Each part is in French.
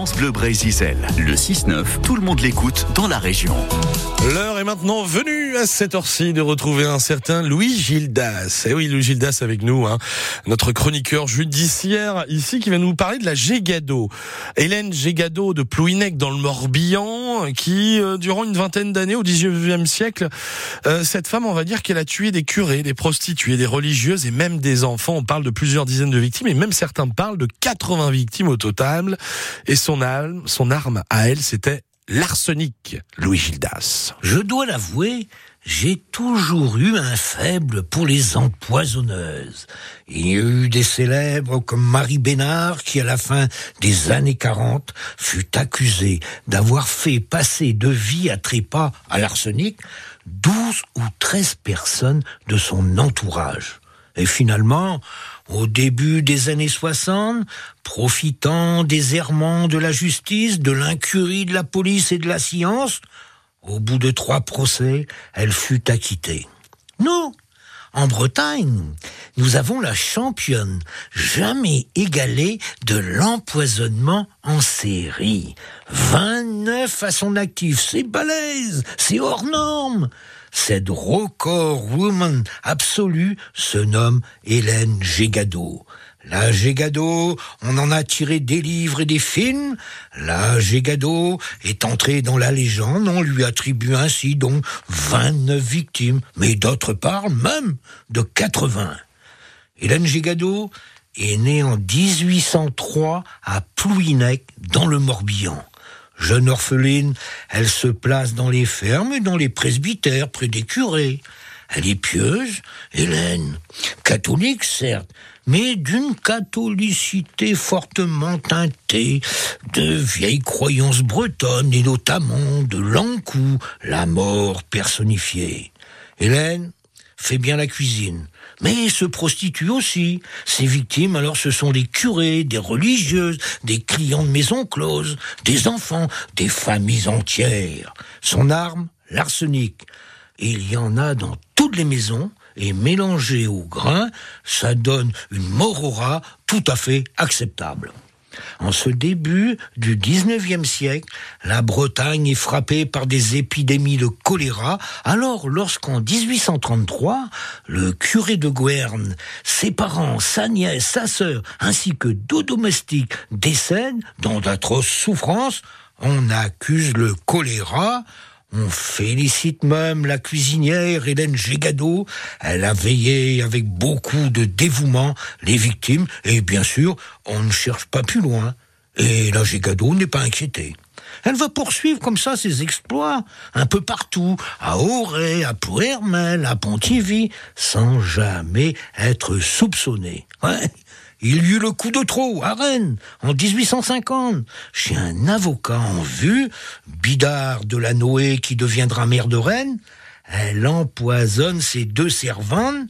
France Bleu. Le 6-9, tout le monde l'écoute dans la région. L'heure est maintenant venue à cette heure-ci de retrouver un certain Louis Gildas. Et oui, Louis Gildas avec nous, hein, notre chroniqueur judiciaire ici qui va nous parler de la Gégado. Hélène Gégado de Plouinec dans le Morbihan, qui euh, durant une vingtaine d'années au 19e siècle, euh, cette femme, on va dire qu'elle a tué des curés, des prostituées, des religieuses et même des enfants. On parle de plusieurs dizaines de victimes et même certains parlent de 80 victimes au total. Et son son arme à elle, c'était l'arsenic, Louis Gildas. Je dois l'avouer, j'ai toujours eu un faible pour les empoisonneuses. Il y a eu des célèbres comme Marie Bénard qui, à la fin des années 40, fut accusée d'avoir fait passer de vie à trépas à l'arsenic 12 ou 13 personnes de son entourage. Et finalement, au début des années 60, profitant des errements de la justice, de l'incurie de la police et de la science, au bout de trois procès, elle fut acquittée. Nous, en Bretagne, nous avons la championne jamais égalée de l'empoisonnement en série. 29 à son actif, c'est balèze, c'est hors norme. Cette record woman absolue se nomme Hélène Gégado. La Gégado, on en a tiré des livres et des films. La Gégado est entrée dans la légende, on lui attribue ainsi donc 29 victimes, mais d'autres parlent même de 80. Hélène Gégado est née en 1803 à Plouinec, dans le Morbihan. Jeune orpheline, elle se place dans les fermes et dans les presbytères près des curés. Elle est pieuse, Hélène, catholique certes, mais d'une catholicité fortement teintée de vieilles croyances bretonnes et notamment de l'encou, la mort personnifiée. Hélène fait bien la cuisine, mais se prostitue aussi. Ses victimes, alors, ce sont des curés, des religieuses, des clients de maisons closes, des enfants, des familles entières. Son arme, l'arsenic. il y en a dans toutes les maisons, et mélangé au grain, ça donne une morora tout à fait acceptable. En ce début du 19e siècle, la Bretagne est frappée par des épidémies de choléra, alors lorsqu'en 1833, le curé de Guerne, ses parents, sa nièce, sa sœur, ainsi que deux domestiques décèdent dans d'atroces souffrances, on accuse le choléra, on félicite même la cuisinière Hélène Gégado. Elle a veillé avec beaucoup de dévouement les victimes et bien sûr, on ne cherche pas plus loin. Et la Gégado n'est pas inquiétée. Elle va poursuivre comme ça ses exploits, un peu partout, à Auray, à Plouermel, à Pontivy, sans jamais être soupçonnée. Ouais. Il y eut le coup de trop à Rennes en 1850 chez un avocat en vue, Bidard de la Noé qui deviendra maire de Rennes. Elle empoisonne ses deux servantes.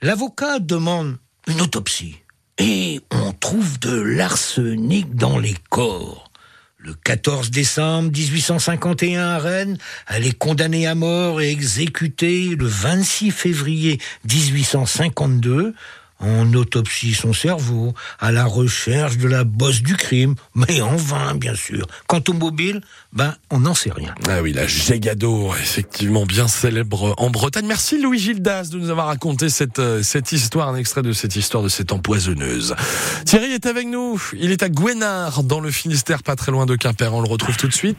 L'avocat demande une autopsie et on trouve de l'arsenic dans les corps. Le 14 décembre 1851 à Rennes, elle est condamnée à mort et exécutée le 26 février 1852 on autopsie son cerveau à la recherche de la bosse du crime, mais en vain, bien sûr. Quant au mobile, ben, on n'en sait rien. Ah oui, la Gégado, effectivement bien célèbre en Bretagne. Merci Louis Gildas de nous avoir raconté cette, euh, cette histoire, un extrait de cette histoire de cette empoisonneuse. Thierry est avec nous. Il est à Gouenard, dans le Finistère, pas très loin de Quimper. On le retrouve tout de suite.